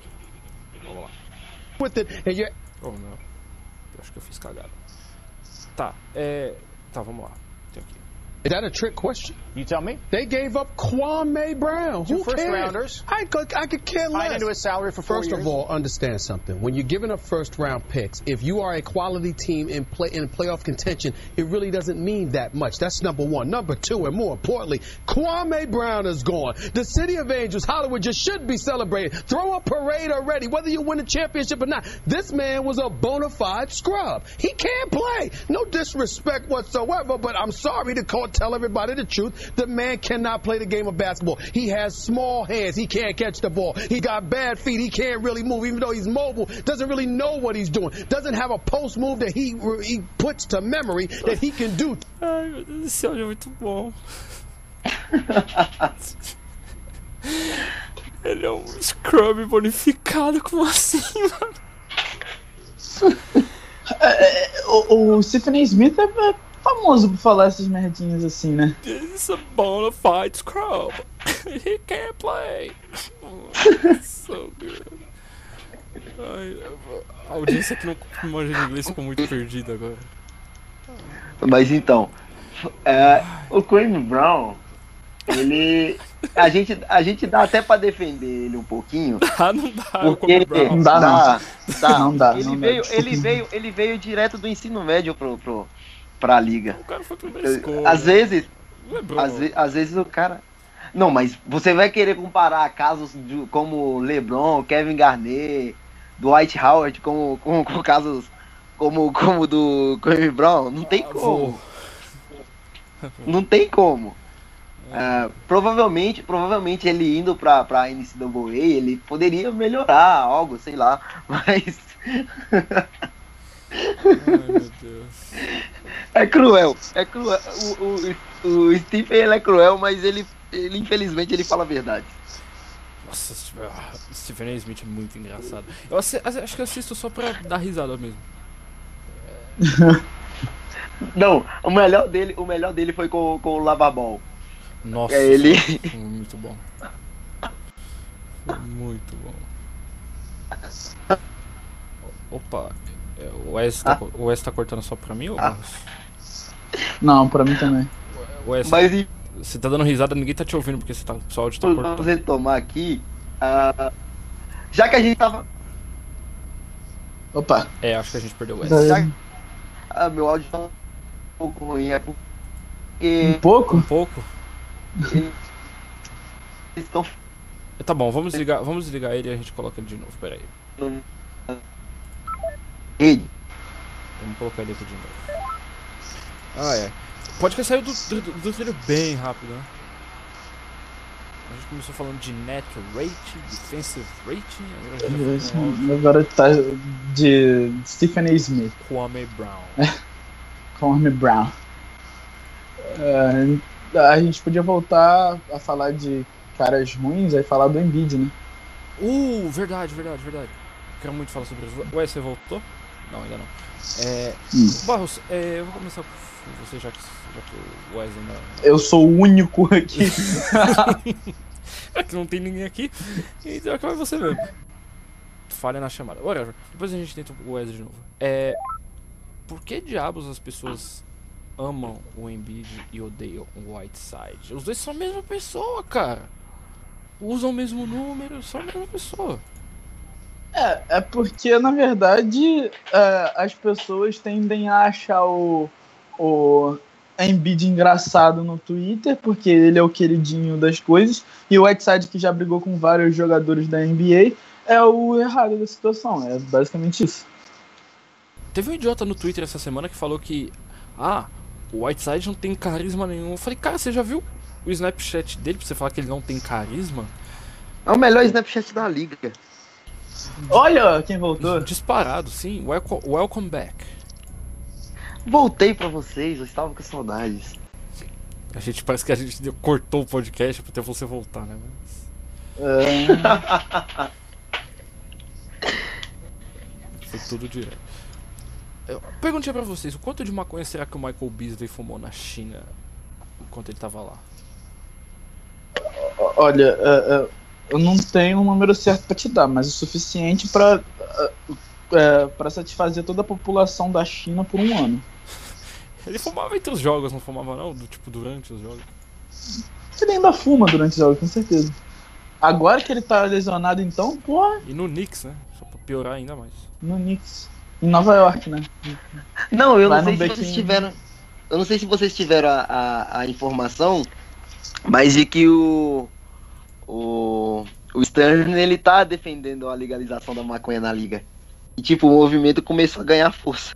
B: Vamos lá. Oh não. Eu acho que eu fiz cagada. Tá, é. Tá, vamos lá.
D: Is that a trick question?
E: You tell me.
D: They gave up Kwame Brown.
E: Two
D: Who
E: first
D: cares?
E: rounders.
D: I could, I could care less.
E: into his salary for
D: First
E: years.
D: of all, understand something. When you're giving up first round picks, if you are a quality team in play in playoff contention, it really doesn't mean that much. That's number one. Number two, and more importantly, Kwame Brown is gone. The city of Angels, Hollywood, just should be celebrating. Throw a parade already, whether you win a championship or not. This man was a bona fide scrub. He can't play. No disrespect whatsoever, but I'm sorry to call, tell everybody the truth. The man cannot play the game of basketball. He has small hands. He can't catch the ball. He got bad feet. He can't really move, even though he's mobile. Doesn't really know what he's doing. Doesn't have a post move that he he puts to memory that he can do.
B: Ai, meu Deus, esse áudio é muito bom. Ele é um scrub bonificado, como <laughs> assim, uh, mano?
A: Uh, é, uh, é, o, oh, o Stephen A. Smith é é famoso por falar essas merdinhas assim, né?
B: This is a bona fide scrub. <laughs> He can't play. <laughs> so good. Ai, a audiência que não manja de inglês ficou muito perdida agora.
C: Mas então, é, o Kwame Brown, ele. A gente, a gente dá até pra defender ele um pouquinho. <laughs>
B: Ah, não dá. o
C: Porque
B: Kobe Brown.
A: Não dá,
C: dá, dá.
A: Não dá,
C: Ele
A: não dá.
C: veio, ele veio, ele veio direto do ensino médio pro, pro, pra liga.
B: O cara foi escola.
C: Às vezes,
B: Lembrou.
C: às, ve- às vezes o cara. Não, mas você vai querer comparar casos de- como LeBron, Kevin Garnett, Dwight Howard com, com, com casos como como do Kobe Brown, não tem
B: Ah,
C: como. <laughs> Não tem como. Ah, provavelmente, provavelmente ele indo pra, pra NCAA, ele poderia melhorar algo, sei lá. <laughs> Mas
B: Ai, meu Deus.
C: É cruel. É cruel. O, o, o Stephen ele é cruel, mas ele, ele infelizmente ele fala a verdade.
B: Nossa, Stephen- A. Smith é muito engraçado. Eu acho que eu assisto só pra dar risada mesmo. <laughs>
C: Não, o melhor dele, o melhor dele foi com, com o Lavabol.
B: Nossa,
C: É ele.
B: muito bom. Foi muito bom. Opa, é, o Wes tá,
C: Ah.
B: tá cortando só pra mim ou
C: Ah.
A: Não, pra mim também.
B: Wes,
C: Mas e
B: você tá dando risada, ninguém tá te ouvindo porque você tá, o seu áudio tá
C: vamos
B: cortando.
C: retomar aqui. ah, já que a gente tava.
A: Opa.
B: É, acho que a gente perdeu o Wes.
C: Já, ah, meu áudio tá um pouco ruim, é porque
A: Um pouco?
B: Um pouco?
C: eles estão
B: Tá bom, vamos desligar, vamos desligar ele e a gente coloca ele de novo, pera aí.
C: Rede.
B: Vamos colocar ele aqui de novo. Ah, é. Pode que saiu do, do, do, trilho bem rápido, né? A gente começou falando de net rating, defensive rating, agora a gente vai falar com áudio.
A: Agora tá de Stephen A. Smith,
B: Kwame Brown.
A: Kwame Brown. É, a gente podia voltar a falar de caras ruins, aí falar do Embiid, né?
B: Uh, verdade, verdade, verdade. Quero muito falar sobre isso. Ué, você voltou? Não, ainda não. É,
A: Hum.
B: Barros, é, eu vou começar com você, já que, já que o Wesley não...
A: Eu sou o único aqui.
B: É <laughs> que não tem ninguém aqui, então que vai você mesmo. Falha na chamada. Whatever. Depois a gente tenta o Wesley de novo. É. Por que diabos as pessoas amam o Embiid e odeiam o Whiteside? Os dois são a mesma pessoa, cara. Usam o mesmo número, são a mesma pessoa.
A: É, é porque, na verdade, é, as pessoas tendem a achar o, o Embiid engraçado no Twitter, porque ele é o queridinho das coisas, e o Whiteside, que já brigou com vários jogadores da NBA, é o errado da situação. É basicamente isso.
B: Teve um idiota no Twitter essa semana que falou que. Ah, o Whiteside não tem carisma nenhum. Eu falei, cara, você já viu o Snapchat dele pra você falar que ele não tem carisma?
C: É o melhor Snapchat da liga.
A: Olha quem voltou.
B: Disparado, sim. Welcome, welcome back.
C: Voltei pra vocês, eu estava com saudades.
B: A gente parece que a gente cortou o podcast pra ter você voltar, né? Mas
A: É,
B: foi tudo direto. Eu perguntei pra vocês, o quanto de maconha será que o Michael Beasley fumou na China enquanto ele tava lá?
A: olha, é, é, eu não tenho um número certo pra te dar, mas o suficiente pra, é, pra satisfazer toda a população da China por um ano.
B: Ele fumava entre os jogos, não fumava não? Do, tipo, durante os jogos.
A: Ele ainda fuma durante os jogos, com certeza. Agora que ele tá lesionado, então, porra,
B: E no Knicks, né? Só pra piorar ainda mais.
A: no Knicks. Em Nova York, né?
C: Não, eu
A: Vai
C: não sei se vocês tiveram. Eu não sei se vocês tiveram a, a, a informação, mas de que o. O. O Stern ele tá defendendo a legalização da maconha na liga. E tipo, o movimento começou a ganhar força.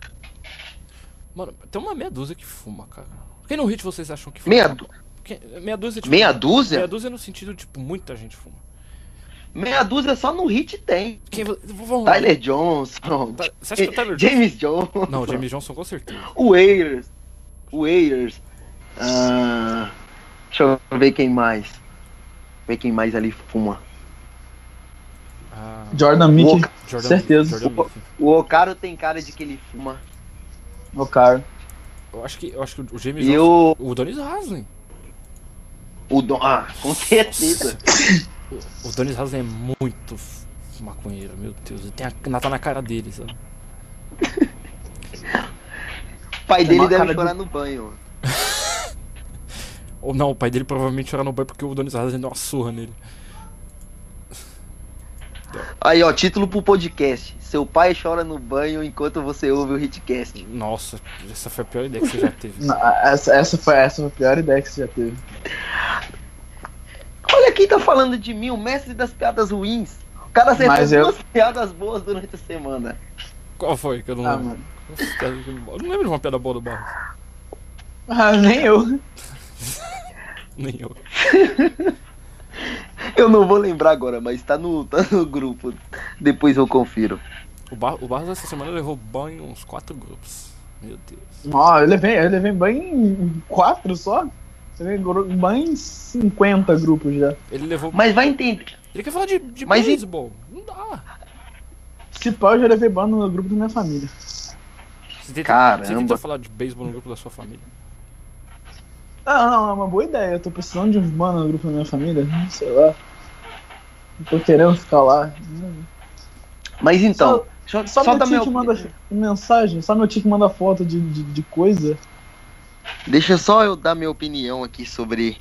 B: Mano, tem uma meia dúzia que fuma, cara. Quem no hit vocês acham que fuma?
C: Meia, du-
B: Quem- meia dúzia, tipo,
C: meia dúzia?
B: Meia dúzia no sentido, tipo, muita gente fuma.
C: Meia dúzia só no hit tem.
B: Quem.
C: Tyler Johnson.
B: Tá- Você acha que o Tyler
C: James Johnson.
B: Não, James Johnson com certeza.
C: O Ayers. O Ayers. Ah, deixa eu ver quem mais. Ver quem mais ali fuma.
B: Ah,
A: Jordan Mickey.
B: Jordan
A: certeza.
B: Jordan Mickey.
C: O Ocaro tem cara de que ele fuma.
A: O cara.
B: Eu acho que, eu acho que o James
C: E
B: Johnson.
C: o.
B: O Donis Haslem.
C: O Don... Ah, com certeza.
B: O, o Donis Haslem é muito maconheiro, meu Deus. Ele tem a, tá na cara dele, sabe?
C: O pai dele
A: uma
C: deve
A: de-
C: chorar no banho. <laughs>
B: Ou não, o pai dele provavelmente chora no banho porque o Donis Haslem deu uma surra nele.
C: Aí, ó, título pro podcast. Seu pai chora no banho enquanto você ouve o Hitcast.
B: Nossa, essa foi a pior ideia que você já teve. <laughs>
A: Não, Essa, essa, foi, essa foi a pior ideia que você já teve.
C: Olha quem tá falando de mim, o mestre das piadas ruins. O cara acertou
A: eu-
C: duas piadas boas durante a semana.
B: Qual foi que eu não
A: Ah,
B: lembro?
A: mano.
B: Eu não lembro de uma piada boa do Barros.
A: Ah, nem eu. <laughs>
B: Nem eu.
C: Eu não vou lembrar agora, mas tá no, tá no grupo. Depois eu confiro.
B: O, Bar o Barros essa semana levou banho em uns quatro grupos. Meu Deus.
A: Ó, eu levei, eu levei bem em quatro só. Levei gru- bem em 50 grupos já.
B: Ele levou.
C: Mas vai entender.
B: Ele quer falar de, de
C: Mas e-
B: beisebol. Não dá.
A: Se pau, eu já levei ban no grupo da minha família.
B: Você tenta,
C: Caramba.
B: Você tenta falar de beisebol no grupo da sua família.
A: Ah, não, é uma boa ideia. Eu tô precisando de uns ban no grupo da minha família. Sei lá. Não tô querendo ficar lá.
C: Mas então,
A: Só,
C: só,
A: só
C: só
A: meu tio que manda mensagem, só meu tio que manda foto de, de, de coisa.
C: Deixa só eu dar minha opinião aqui sobre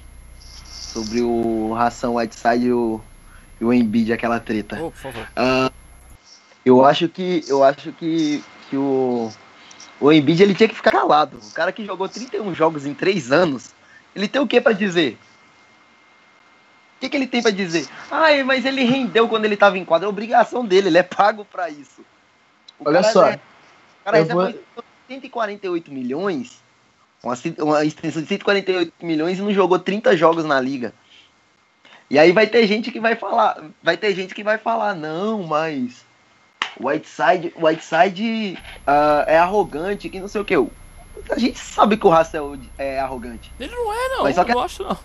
C: sobre o Ração Whiteside e o, e o Embiid, aquela treta.
B: Ô, por favor.
C: Ah, eu acho que eu acho que, que o o Embiid ele tinha que ficar calado. O cara que jogou 31 jogos em 3 anos, ele tem o que pra dizer? O que, que ele tem pra dizer? Ai, mas ele rendeu quando ele tava em quadra. É obrigação dele, ele é pago pra isso. O
A: Olha
C: cara
A: só.
C: é- o cara
A: eu
C: recebe 148 milhões, uma, uma extensão de 148 milhões e não jogou 30 jogos na liga. E aí vai ter gente que vai falar, vai ter gente que vai falar, não, mas o Whiteside, o Whiteside ah, é arrogante, que não sei o que. A gente sabe que o Russell é arrogante.
B: Ele não é, não.
C: Mas só que-
B: Eu acho, não.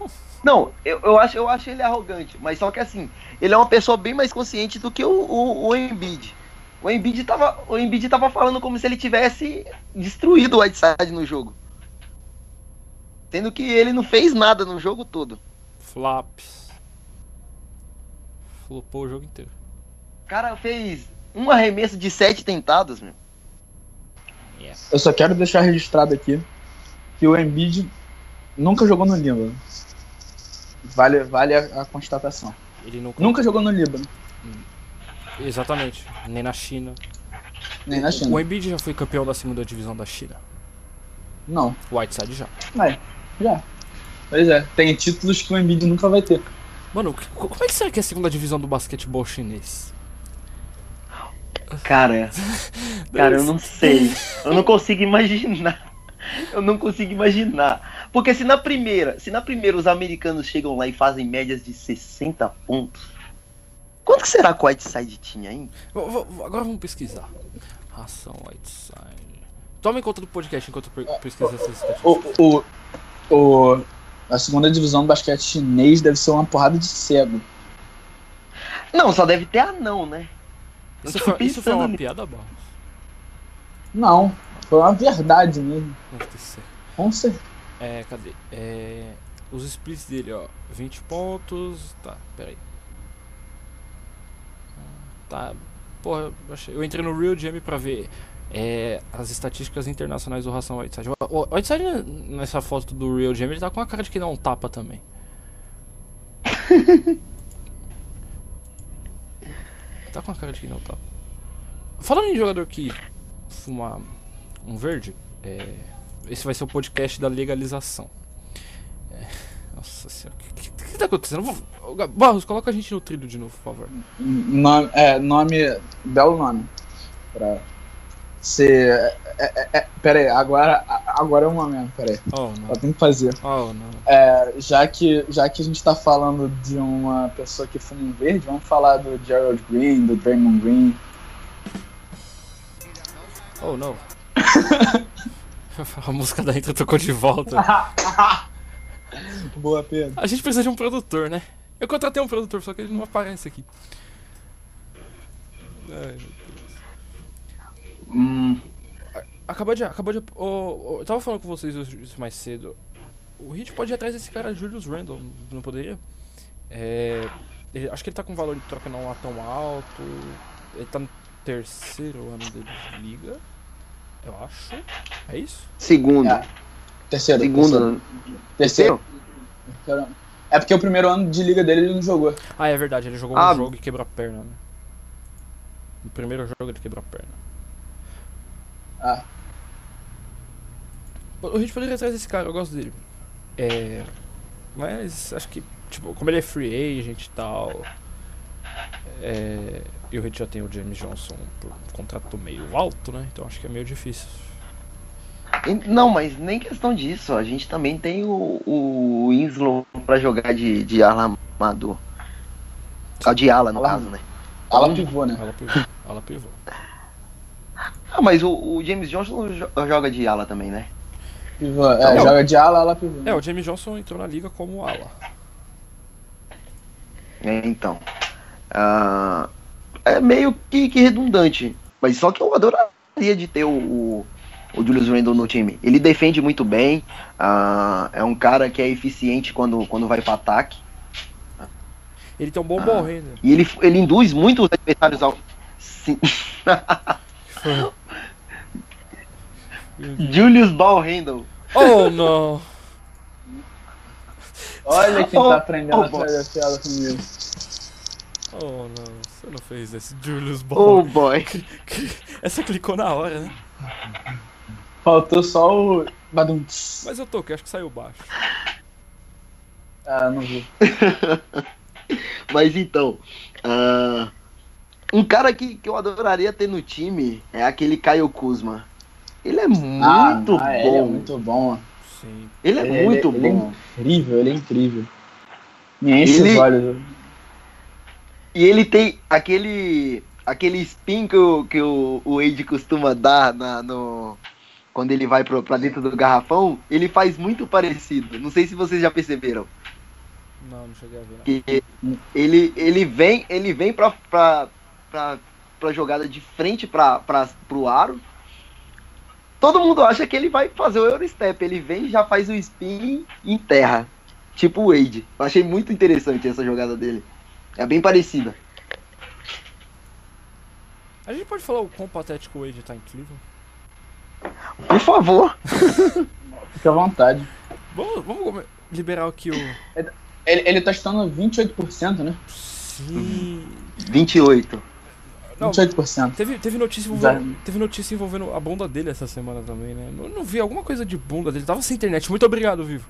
C: Não, eu, eu, acho, eu acho ele arrogante, mas só que assim, ele é uma pessoa bem mais consciente do que o, o, o Embiid. O Embiid, tava, o Embiid tava falando como se ele tivesse destruído o Whiteside no jogo. Sendo que ele não fez nada no jogo todo.
B: Flaps. Flopou o jogo inteiro.
C: O cara fez um arremesso de sete tentados, meu.
A: Eu só quero deixar registrado aqui que o Embiid nunca jogou no Líbano. Vale, vale a, a constatação.
B: Ele nunca.
A: Nunca jogou no Líbano,
B: Exatamente. Nem na China.
A: nem na
B: O
A: China.
B: Embiid já foi campeão da segunda divisão da China.
A: Não,
B: O Whiteside já.
A: mas já. Pois é, tem títulos que o Embiid nunca vai ter.
B: Mano, o como é que será que é a segunda divisão do basquetebol chinês?
C: Cara, <laughs> cara, eu não sei. Eu não consigo imaginar. Eu não consigo imaginar. Porque se na primeira, se na primeira os americanos chegam lá e fazem médias de 60 pontos, quanto que será que o Whiteside tinha, hein?
B: Vou- vou- Agora vamos pesquisar. Ração Whiteside. Toma em conta do podcast enquanto eu pesquiso essas estatísticas.
A: O, o, o, a segunda divisão do basquete chinês deve ser uma porrada de cego.
C: Não, só deve ter anão, né? Eu
B: Isso foi, isso foi uma
C: nisso.
B: piada, Barros?
A: Não, foi uma verdade mesmo.
B: Deve ter sido.
A: Com certeza.
B: É, cadê? É, os splits dele, ó. 20 pontos. Tá, peraí. Tá. Porra, eu, entrei no Real Jam pra ver é, as estatísticas internacionais do Ração Whiteside. O Whiteside, nessa foto do Real Jam, ele tá com a cara de que dá um tapa também. <laughs> tá com a cara de que não tapa. Falando em jogador que fuma um verde, é, esse vai ser o podcast da legalização. É, nossa senhora, o que, que, que tá acontecendo? Barros, coloca a gente no trilho de novo, por favor.
A: Nome, é, nome. Belo nome. Pra ser. É, é, é, pera aí, agora, agora é o momento, pera aí.
B: Oh.
A: Eu tenho que fazer.
B: Oh, não.
A: É, já, que, já que a gente tá falando de uma pessoa que fuma um verde, vamos falar do Gerald Green, do Draymond Green.
B: Oh, não. <laughs> a música da intro tocou de volta. <laughs>
A: Boa, Pedro.
B: A gente precisa de um produtor, né? Eu contratei um produtor, só que ele não aparece aqui. Ai,
C: Hum,
B: Acabou de. Acabou de. ô, ô, eu tava falando com vocês isso mais cedo. O Hit pode ir atrás desse cara Julius Randle, não poderia? É, ele- acho que ele tá com valor de troca não lá tão alto. Ele tá no terceiro ano dele de liga. Eu acho. É isso?
C: segundo.
A: É. Terceiro.
C: Segundo.
A: Terceiro. terceiro. É porque o primeiro ano de liga dele ele não jogou.
B: Ah, é verdade, ele jogou
C: Ah.
B: um jogo e quebrou a perna, né? No primeiro jogo ele quebrou a perna.
A: Ah.
B: O Hit poderia atrás desse cara, eu gosto dele. É. Mas acho que, tipo, como ele é free agent e tal. É, e o Heat já tem o James Johnson por contrato meio alto, né? Então acho que é meio difícil.
C: Não, mas nem questão disso. A gente também tem o, o Winslow pra jogar de, de ala armador. Ah, de ala, no
A: Ala-
C: caso, né?
A: Ala pivô, né?
B: Ala pivô. Ala pivô.
C: Ah, mas o, o James Johnson jo- joga de ala também, né?
A: Pivô. É,
B: Não.
A: joga de ala, ala pivô.
B: É, o James Johnson entrou na liga como ala.
C: É, então. Ah, é meio que, que redundante. Mas só que eu adoraria de ter o, o, o Julius Randle no time. Ele defende muito bem. ah, é um cara que é eficiente quando, quando vai para ataque.
B: Ele tem um bom ball handler.
C: E ele, ele induz muito os adversários ao. Sim. <laughs> Julius Ball Handle.
B: Oh, <laughs> não!
A: Olha quem
C: Oh,
A: tá aprendendo
C: oh,
A: a fazer piada comigo.
B: Oh, não. Você não fez esse Julius
C: Oh
B: Ball.
C: boy. <laughs>
B: Essa clicou na hora, né?
A: Faltou só o. Badum.
B: Mas eu toquei, acho que saiu baixo.
A: Ah, não vi. <laughs>
C: Mas então. ah, um cara que, que eu adoraria ter no time é aquele Caio Kuzma. Ele é muito
A: ah,
C: bom.
A: ele é muito bom.
B: Sim.
C: Ele é
A: Ele-
C: muito
A: ele é
C: bom.
A: Incrível, ele é incrível. Me enche
C: Ele-
A: os olhos.
C: E ele tem aquele aquele spin que o, que o, o Wade costuma dar na, no, quando ele vai pro, pra dentro do garrafão. Ele faz muito parecido. Não sei se vocês já perceberam.
B: Não, não cheguei a ver. não.
C: Ele, ele vem, ele vem pra, pra, pra, pra jogada de frente pra, pra, pro aro. Todo mundo acha que ele vai fazer o Eurostep. Ele vem e já faz o spin em terra. Tipo o Wade. Eu achei muito interessante essa jogada dele. É bem parecida.
B: A gente pode falar o quão patético o Wade tá em Cleveland?
C: Por favor.
A: Fica à vontade.
B: Vamos, vamos liberar aqui o.
A: Ele, ele tá chutando 28%, né?
B: Sim.
C: 28.
B: Não,
A: 28%.
B: Teve, teve, notícia envolvendo, teve notícia envolvendo a bunda dele essa semana também, né? Não, não vi alguma coisa de bunda dele. Tava sem internet. Muito obrigado, Vivo.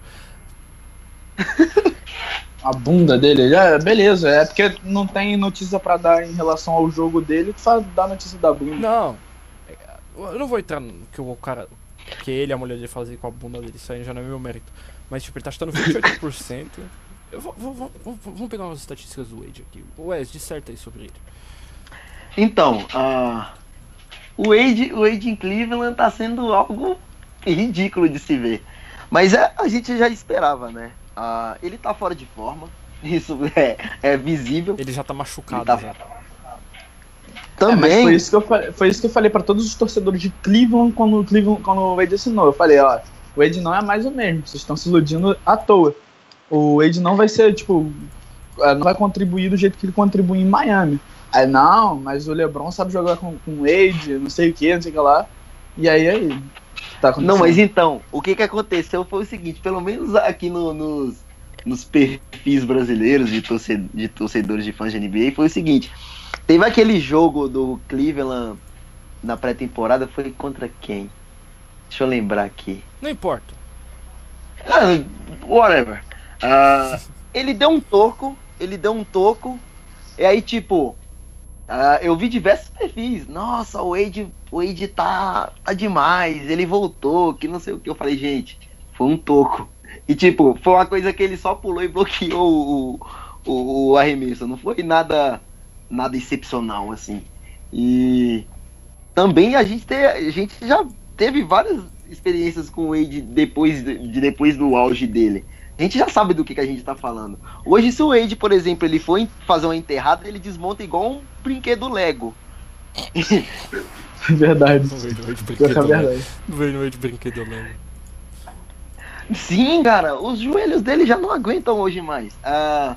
A: A bunda dele, já, beleza. É porque não tem notícia pra dar em relação ao jogo dele, só dá notícia da bunda.
B: Não. Eu não vou entrar no que o cara. Que ele a mulher dele fazem com a bunda dele. Isso aí já não é meu mérito. Mas, tipo, ele tá chutando 28%. Eu vou, vou- vou- vou- vamos pegar umas estatísticas do Wade aqui. O Wes, disserta aí sobre ele.
C: Então, ah, o, Wade, o Wade em Cleveland tá sendo algo ridículo de se ver. Mas é, a gente já esperava, né? Ah, ele tá fora de forma. <laughs> Isso é, é visível.
B: Ele já tá machucado
C: Ele tá-
B: já.
A: É,
C: Também.
A: foi isso que eu falei, foi isso que eu falei para todos os torcedores de Cleveland quando o Cleveland quando o Wade assinou. Eu falei, ó, o Wade não é mais o mesmo, vocês estão se iludindo à toa. O Wade não vai ser, tipo, eh, não vai contribuir do jeito que ele contribui em Miami. Aí, não, mas o LeBron sabe jogar com, com o Wade, não sei o que, não sei o que lá. E aí, aí, tá.
C: Não, mas então, o que que aconteceu foi o seguinte, pelo menos aqui no- nos, nos perfis brasileiros de, torce- de torcedores de fãs de NBA, foi o seguinte, teve aquele jogo do Cleveland na pré-temporada, foi contra quem? Deixa eu lembrar aqui.
B: Não importa.
C: Ah, whatever. Ah, <laughs> ele deu um toco, ele deu um toco, e aí tipo, ah, eu vi diversos perfis. Nossa, o Wade, o Wade tá, tá demais, ele voltou, que não sei o que. Eu falei, gente, foi um toco. E tipo, foi uma coisa que ele só pulou e bloqueou o, o, o arremesso. Não foi nada, nada excepcional assim. E também a gente, te, a gente já teve várias experiências com o Wade depois, de, de- depois do auge dele. A gente já sabe do que, que a gente tá falando. Hoje, se o Wade, por exemplo, ele for em- fazer uma enterrada, ele desmonta igual um brinquedo Lego.
A: É <laughs> verdade.
B: Não veio no
A: é
B: brinquedo. né?
A: verdade.
B: Não veio no Wade brinquedo, lembro.
C: Sim, cara, os joelhos dele já não aguentam hoje mais. Ah,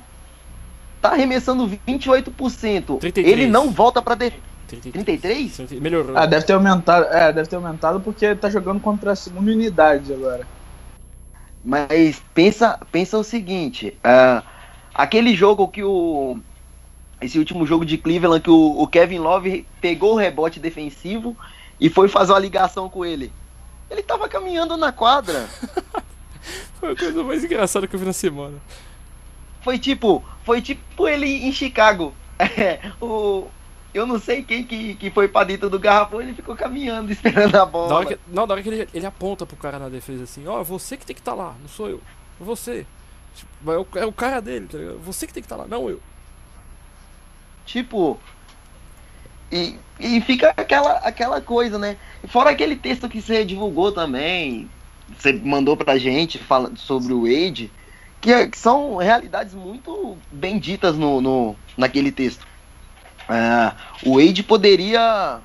C: tá arremessando 28%.
B: 33.
C: Ele não volta pra defesa.
B: 33?
C: 33?
B: Melhorou.
A: Ah, deve ter aumentado. É, deve ter aumentado porque tá jogando contra a segunda unidade agora.
C: Mas pensa, pensa o seguinte, ah, aquele jogo que o esse último jogo de Cleveland que o, o Kevin Love pegou o rebote defensivo e foi fazer uma ligação com ele. Ele tava caminhando na quadra. <laughs>
B: Foi a coisa mais engraçada que eu vi na semana.
C: Foi tipo, foi tipo ele em Chicago. <laughs> É, o, eu não sei quem que, que foi pra dentro do garrafão, ele ficou caminhando, <laughs> esperando a bola.
B: Hora que, não, na hora que ele, ele aponta pro cara na defesa assim, ó, é você que tem que estar lá, não sou eu. Você. Tipo, é, o, é o cara dele, tá ligado? Você que tem que estar lá, não eu.
C: Tipo. E, e fica aquela, aquela coisa, né? Fora aquele texto que você divulgou também, você mandou pra gente falando sobre o Wade, que, que são realidades muito bem ditas no, no, naquele texto. Ah, o Wade poderia.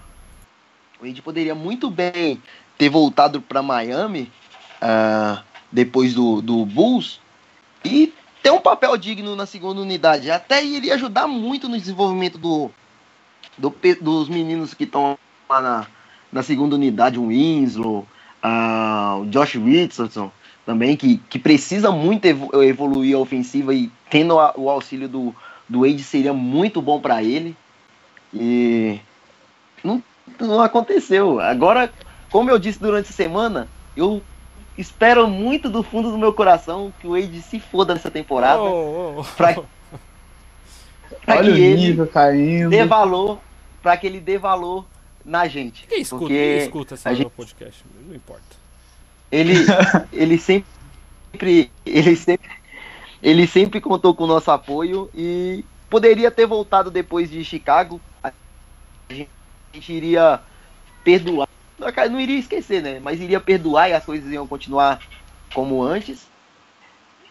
C: O Wade poderia muito bem ter voltado para Miami ah, depois do, do Bulls e ter um papel digno na segunda unidade. Até iria ajudar muito no desenvolvimento do, do dos meninos que estão lá na, na segunda unidade, o Winslow, uh, o Josh Richardson também, que, que precisa muito evoluir a ofensiva e tendo a, o auxílio do, do Wade seria muito bom para ele. E não, não aconteceu. Agora, como eu disse durante a semana, eu espero muito do fundo do meu coração que o Wade se foda nessa temporada. Oh, oh. Pra, <laughs>
A: pra Olha que o nível ele caindo.
C: dê valor, para que ele dê valor na gente.
B: Quem escuta, porque quem escuta essa gente... podcast? Não importa.
C: Ele, <laughs> ele sempre, ele sempre, ele sempre contou com o nosso apoio e poderia ter voltado depois de Chicago. A gente iria perdoar não iria esquecer, né? Mas iria perdoar e as coisas iam continuar como antes.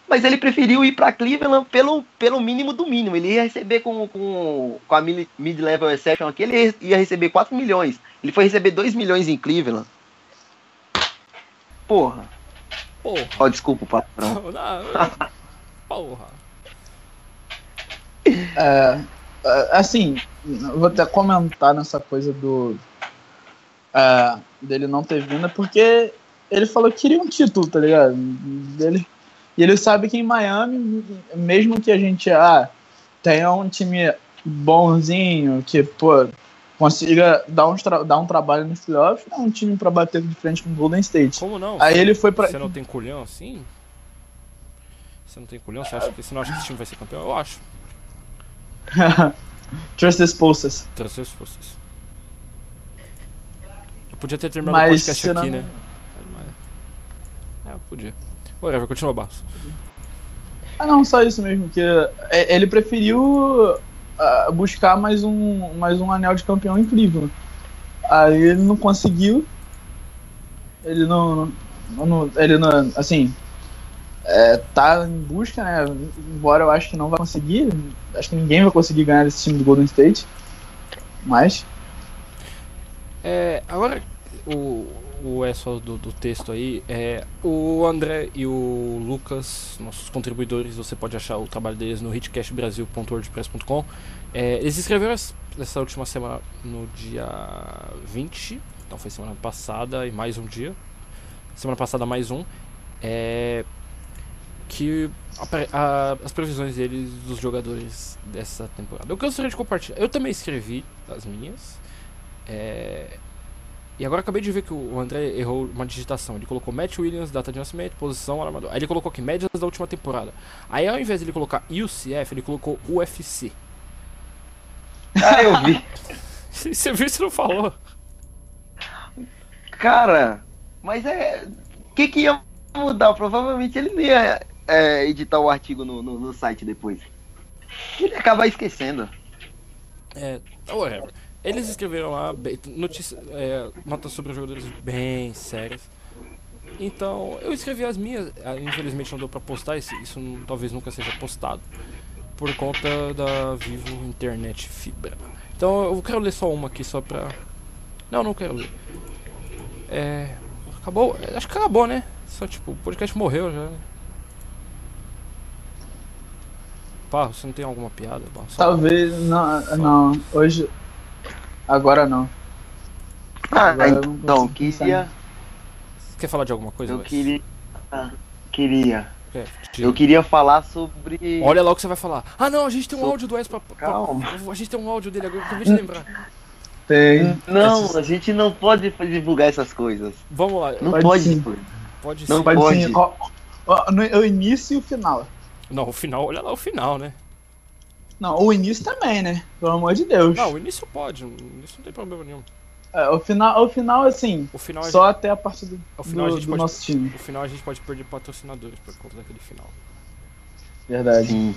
C: Mas ele preferiu ir para Cleveland pelo, pelo mínimo do mínimo. Ele ia receber com, com, com a mid-level exception aqui, ele ia receber 4 milhões. Ele foi receber 2 milhões em Cleveland. Porra.
B: Porra.
C: Oh, desculpa, patrão. <laughs>
B: Porra.
A: É, é, assim, vou até comentar nessa coisa do, uh, dele não ter vindo, porque ele falou que queria um título, tá ligado? Ele, e ele sabe que em Miami, mesmo que a gente ah, tenha um time bonzinho, que, pô, consiga dar um, dar um trabalho nos playoffs, é um time para bater de frente com o Golden State.
B: Como não?
A: Aí ele foi para
B: Você não tem culhão assim? Você não tem culhão? Você, acha que, você não acha que esse time vai ser campeão? Eu acho. <laughs>
A: Trust as postas.
B: Trust as postas. Podia ter terminado Mas, o podcast aqui, não... né? É, podia. Whatever, continua Barros.
A: Ah não, só isso mesmo, que é, ele preferiu buscar mais um, mais um anel de campeão incrível. Aí ele não conseguiu. Ele não. não ele não. Assim. É, tá em busca, né? Embora eu acho que não vai conseguir. Acho que ninguém vai conseguir ganhar esse time do Golden State. Mas.
B: É, agora, o, o ESO do, do texto aí, é, o André e o Lucas, nossos contribuidores, você pode achar o trabalho deles no hitcastbrasil.wordpress.com. É, eles escreveram essa última semana no dia 20, então foi semana passada e mais um dia. Semana passada mais um. É, que a, a, as previsões deles dos jogadores dessa temporada. Eu gostaria de compartilhar. Eu também escrevi as minhas. É, e agora acabei de ver que o André errou uma digitação. Ele colocou Matt Williams, data de nascimento, posição, armador. Aí ele colocou aqui médias da última temporada. Aí ao invés de ele colocar UCF, ele colocou UFC.
C: Ah, eu vi. <laughs>
B: Você viu se não falou?
C: Cara, mas é. O que, que ia mudar? Provavelmente ele não ia é, editar o artigo no, no, no, site depois. Ele acabar esquecendo.
B: É, whatever. Eles escreveram lá notícia, é, notas sobre os jogadores bem sérias. Então, eu escrevi as minhas. Ah, infelizmente não deu pra postar, isso, isso talvez nunca seja postado. Por conta da Vivo Internet Fibra. Então eu quero ler só uma aqui só pra. Não, não quero ler. É. Acabou. Acho que acabou, né? Só tipo, o podcast morreu já. Pá, você não tem alguma piada?
A: Talvez, não, não. Hoje, Agora não.
C: Ah, Agora então, queria.
B: Você quer falar de alguma coisa?
C: Eu queria. Ah, queria. É, eu queria falar sobre.
B: Olha lá o que você vai falar. Ah, não, a gente tem um áudio do Wes pra, pra. Calma. A gente tem um áudio dele agora, acabei de lembrar.
A: Tem.
C: Não, a gente não pode divulgar essas coisas.
B: Vamos lá.
C: Não pode. Pode sim.
B: Pode
C: não Pode. pode.
A: Sim. no, o início e o final.
B: Não, o final, olha lá o final, né?
A: Não, o início também, né? Pelo amor de Deus.
B: Não, o início pode, o início não tem problema nenhum.
A: É, o final, o final assim,
B: O final,
A: só até a parte do,
B: O final a
A: do-
B: gente
A: do
B: pode-
A: nosso time.
B: gente, o final a gente pode perder patrocinadores por conta daquele final.
A: Verdade.
C: Sim.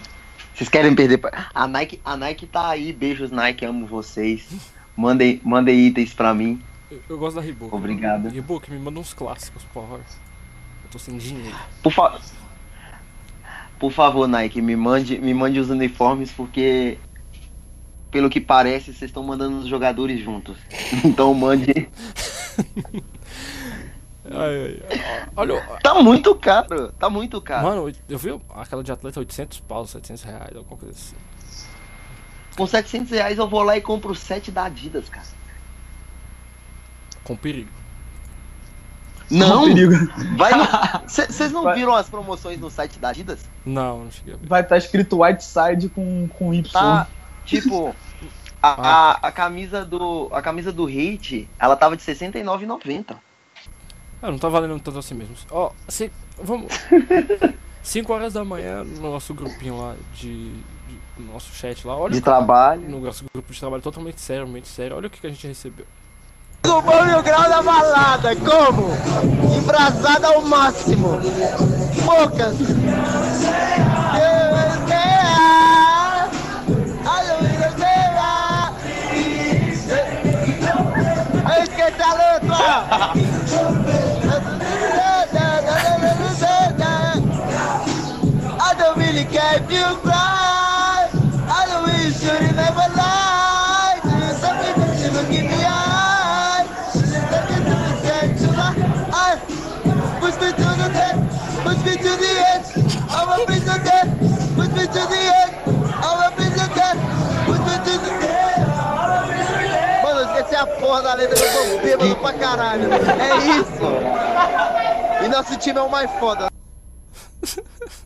C: Vocês querem perder. A Nike, a Nike tá aí. Beijos, Nike. Amo vocês. Mandem, mandem itens pra mim.
B: Eu, eu gosto da Reebok.
C: Obrigado.
B: Reebok, me manda uns clássicos, porra. Eu tô sem dinheiro.
C: Por, fa... Por favor, Nike, me mande, me mande os uniformes, porque. Pelo que parece, vocês estão mandando os jogadores juntos. <laughs> Então mande. <laughs>
B: Ai, ai. Olha,
C: Tá muito caro. Tá muito caro.
B: mano, eu vi aquela de atleta 800 paus, 700 reais, alguma coisa assim.
C: Com 700 reais eu vou lá e compro o set da Adidas, cara.
B: Com perigo.
C: Não! Vai no... <laughs> Vocês não
A: Vai-
C: viram as promoções no site da Adidas?
B: Não, não cheguei a ver.
A: Vai estar escrito Whiteside com, com Y.
C: Tá, tipo, a, a, a camisa do a camisa do Hate, ela tava de R$ 69,90.
B: Ah, não tá valendo tanto assim mesmo. Ó, se, vamos. <laughs> 5 horas da manhã no nosso grupinho lá de, de- no nosso chat lá. Olha
C: De
B: o-
C: trabalho.
B: no nosso grupo de trabalho totalmente sério, muito sério. Olha o que, que a gente recebeu.
E: E o grau da balada, como? Embrasada ao máximo. Poucas. A letra! I don't really care if you cry. I don't really should never عربية عربية Mano, esqueci a porra da letra, eu sou bêbado pra caralho. É isso. E nosso time é o mais foda. <laughs>